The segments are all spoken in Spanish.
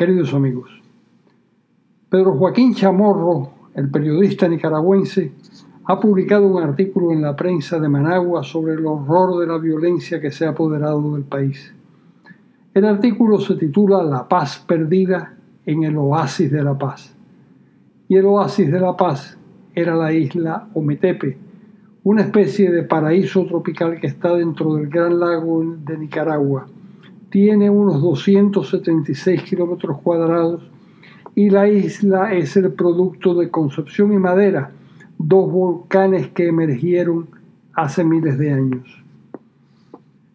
queridos amigos. Pedro Joaquín Chamorro, el periodista nicaragüense, ha publicado un artículo en la prensa de Managua sobre el horror de la violencia que se ha apoderado del país. El artículo se titula La paz perdida en el oasis de la paz. Y el oasis de la paz era la isla Ometepe, una especie de paraíso tropical que está dentro del Gran Lago de Nicaragua tiene unos 276 kilómetros cuadrados y la isla es el producto de Concepción y Madera, dos volcanes que emergieron hace miles de años.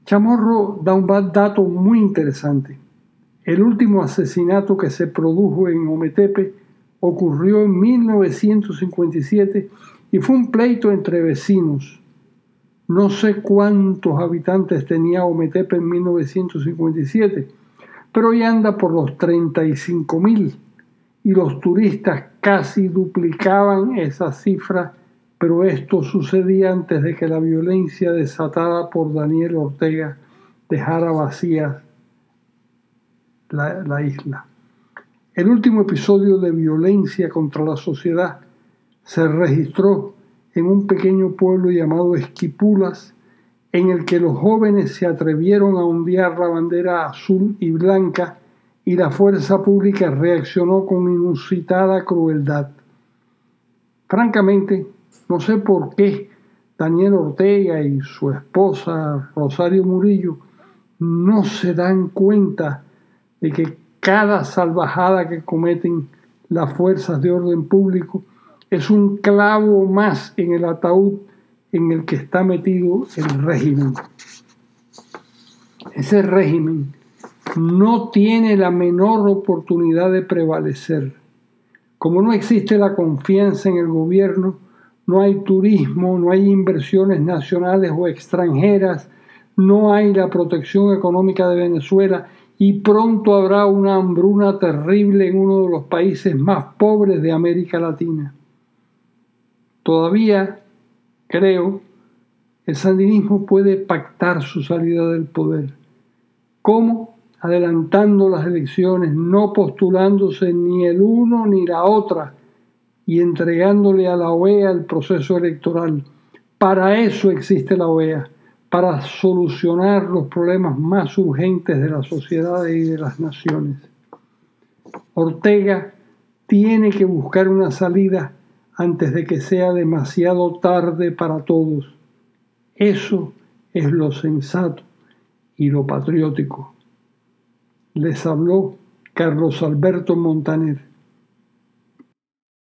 Chamorro da un dato muy interesante. El último asesinato que se produjo en Ometepe ocurrió en 1957 y fue un pleito entre vecinos no sé cuántos habitantes tenía Ometepe en 1957, pero hoy anda por los 35 mil y los turistas casi duplicaban esa cifra, pero esto sucedía antes de que la violencia desatada por Daniel Ortega dejara vacía la, la isla. El último episodio de violencia contra la sociedad se registró en un pequeño pueblo llamado Esquipulas, en el que los jóvenes se atrevieron a ondear la bandera azul y blanca y la fuerza pública reaccionó con inusitada crueldad. Francamente, no sé por qué Daniel Ortega y su esposa Rosario Murillo no se dan cuenta de que cada salvajada que cometen las fuerzas de orden público es un clavo más en el ataúd en el que está metido el régimen. Ese régimen no tiene la menor oportunidad de prevalecer. Como no existe la confianza en el gobierno, no hay turismo, no hay inversiones nacionales o extranjeras, no hay la protección económica de Venezuela y pronto habrá una hambruna terrible en uno de los países más pobres de América Latina. Todavía, creo, el sandinismo puede pactar su salida del poder. ¿Cómo? Adelantando las elecciones, no postulándose ni el uno ni la otra y entregándole a la OEA el proceso electoral. Para eso existe la OEA, para solucionar los problemas más urgentes de la sociedad y de las naciones. Ortega tiene que buscar una salida antes de que sea demasiado tarde para todos. Eso es lo sensato y lo patriótico. Les habló Carlos Alberto Montaner.